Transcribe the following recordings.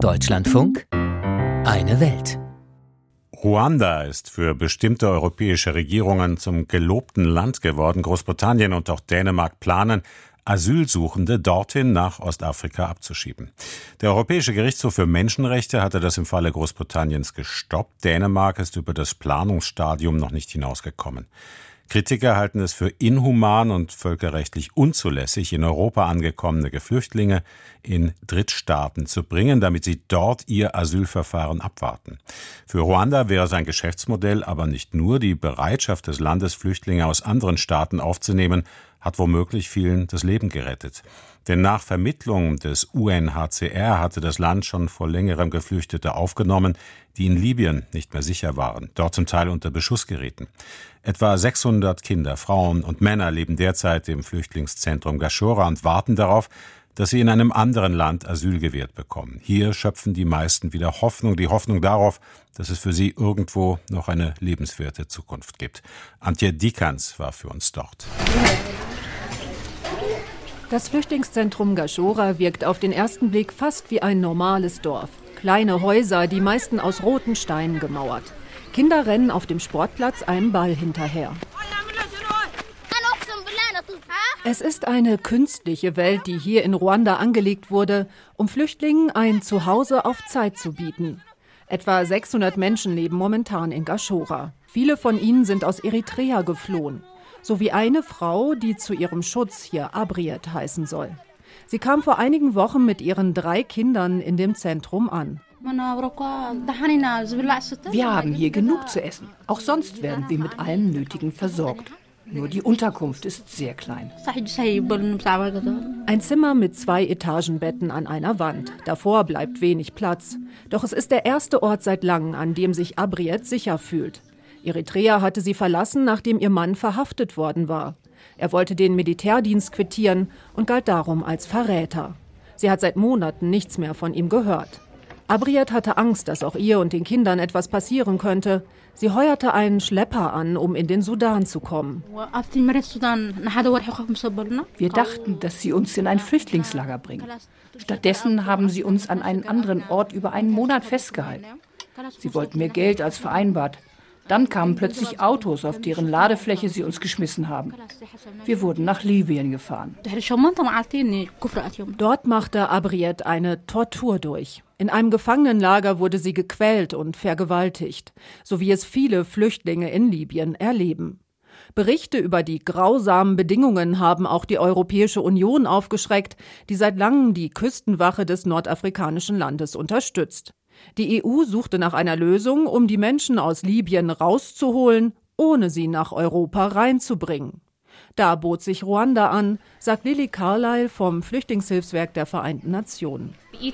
Deutschlandfunk Eine Welt. Ruanda ist für bestimmte europäische Regierungen zum gelobten Land geworden. Großbritannien und auch Dänemark planen, Asylsuchende dorthin nach Ostafrika abzuschieben. Der Europäische Gerichtshof für Menschenrechte hatte das im Falle Großbritanniens gestoppt. Dänemark ist über das Planungsstadium noch nicht hinausgekommen. Kritiker halten es für inhuman und völkerrechtlich unzulässig, in Europa angekommene Geflüchtlinge in Drittstaaten zu bringen, damit sie dort ihr Asylverfahren abwarten. Für Ruanda wäre es ein Geschäftsmodell, aber nicht nur. Die Bereitschaft des Landes, Flüchtlinge aus anderen Staaten aufzunehmen, hat womöglich vielen das Leben gerettet. Denn nach Vermittlung des UNHCR hatte das Land schon vor längerem Geflüchtete aufgenommen, die in Libyen nicht mehr sicher waren, dort zum Teil unter Beschuss gerieten. Etwa 600 Kinder, Frauen und Männer leben derzeit im Flüchtlingszentrum Gashora und warten darauf, dass sie in einem anderen Land Asyl gewährt bekommen. Hier schöpfen die meisten wieder Hoffnung, die Hoffnung darauf, dass es für sie irgendwo noch eine lebenswerte Zukunft gibt. Antje Dikans war für uns dort. Das Flüchtlingszentrum Gashora wirkt auf den ersten Blick fast wie ein normales Dorf. Kleine Häuser, die meisten aus roten Steinen gemauert. Kinder rennen auf dem Sportplatz einem Ball hinterher. Es ist eine künstliche Welt, die hier in Ruanda angelegt wurde, um Flüchtlingen ein Zuhause auf Zeit zu bieten. Etwa 600 Menschen leben momentan in Gashora. Viele von ihnen sind aus Eritrea geflohen sowie eine Frau, die zu ihrem Schutz hier Abriet heißen soll. Sie kam vor einigen Wochen mit ihren drei Kindern in dem Zentrum an. Wir haben hier genug zu essen. Auch sonst werden wir mit allem Nötigen versorgt. Nur die Unterkunft ist sehr klein. Ein Zimmer mit zwei Etagenbetten an einer Wand. Davor bleibt wenig Platz. Doch es ist der erste Ort seit langem, an dem sich Abriet sicher fühlt. Eritrea hatte sie verlassen, nachdem ihr Mann verhaftet worden war. Er wollte den Militärdienst quittieren und galt darum als Verräter. Sie hat seit Monaten nichts mehr von ihm gehört. Abriet hatte Angst, dass auch ihr und den Kindern etwas passieren könnte. Sie heuerte einen Schlepper an, um in den Sudan zu kommen. Wir dachten, dass sie uns in ein Flüchtlingslager bringen. Stattdessen haben sie uns an einen anderen Ort über einen Monat festgehalten. Sie wollten mehr Geld als vereinbart. Dann kamen plötzlich Autos, auf deren Ladefläche sie uns geschmissen haben. Wir wurden nach Libyen gefahren. Dort machte Abriet eine Tortur durch. In einem Gefangenenlager wurde sie gequält und vergewaltigt, so wie es viele Flüchtlinge in Libyen erleben. Berichte über die grausamen Bedingungen haben auch die Europäische Union aufgeschreckt, die seit langem die Küstenwache des nordafrikanischen Landes unterstützt. Die EU suchte nach einer Lösung, um die Menschen aus Libyen rauszuholen, ohne sie nach Europa reinzubringen. Da bot sich Ruanda an, sagt Lily Carlyle vom Flüchtlingshilfswerk der Vereinten Nationen. E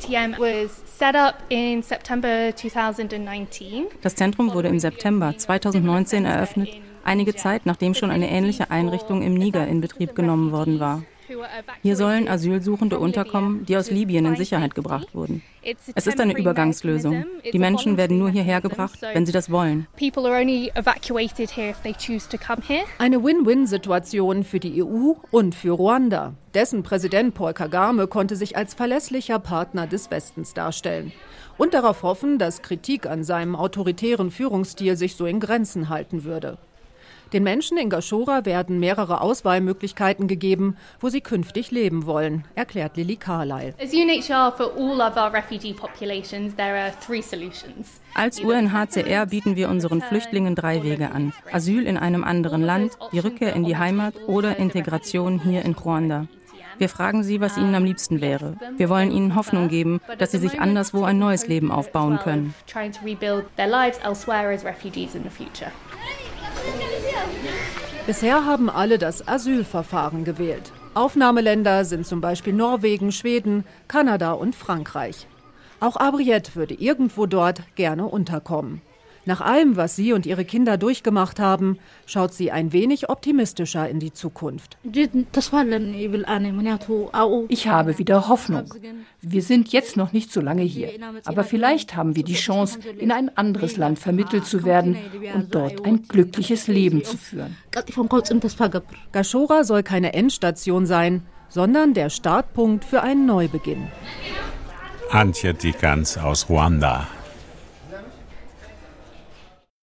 das Zentrum wurde im September 2019 eröffnet, einige Zeit nachdem schon eine ähnliche Einrichtung im Niger in Betrieb genommen worden war. Hier sollen Asylsuchende unterkommen, die aus Libyen in Sicherheit gebracht wurden. Es ist eine Übergangslösung. Die Menschen werden nur hierher gebracht, wenn sie das wollen. Eine Win-Win-Situation für die EU und für Ruanda. Dessen Präsident Paul Kagame konnte sich als verlässlicher Partner des Westens darstellen und darauf hoffen, dass Kritik an seinem autoritären Führungsstil sich so in Grenzen halten würde. Den Menschen in Gashora werden mehrere Auswahlmöglichkeiten gegeben, wo sie künftig leben wollen, erklärt Lily Carlyle. Als UNHCR bieten wir unseren Flüchtlingen drei Wege an. Asyl in einem anderen Land, die Rückkehr in die Heimat oder Integration hier in Ruanda. Wir fragen sie, was ihnen am liebsten wäre. Wir wollen ihnen Hoffnung geben, dass sie sich anderswo ein neues Leben aufbauen können. Bisher haben alle das Asylverfahren gewählt. Aufnahmeländer sind zum Beispiel Norwegen, Schweden, Kanada und Frankreich. Auch Abriette würde irgendwo dort gerne unterkommen. Nach allem, was sie und ihre Kinder durchgemacht haben, schaut sie ein wenig optimistischer in die Zukunft. Ich habe wieder Hoffnung. Wir sind jetzt noch nicht so lange hier, aber vielleicht haben wir die Chance, in ein anderes Land vermittelt zu werden und dort ein glückliches Leben zu führen. Gashora soll keine Endstation sein, sondern der Startpunkt für einen Neubeginn. Antje Dickerns aus Ruanda.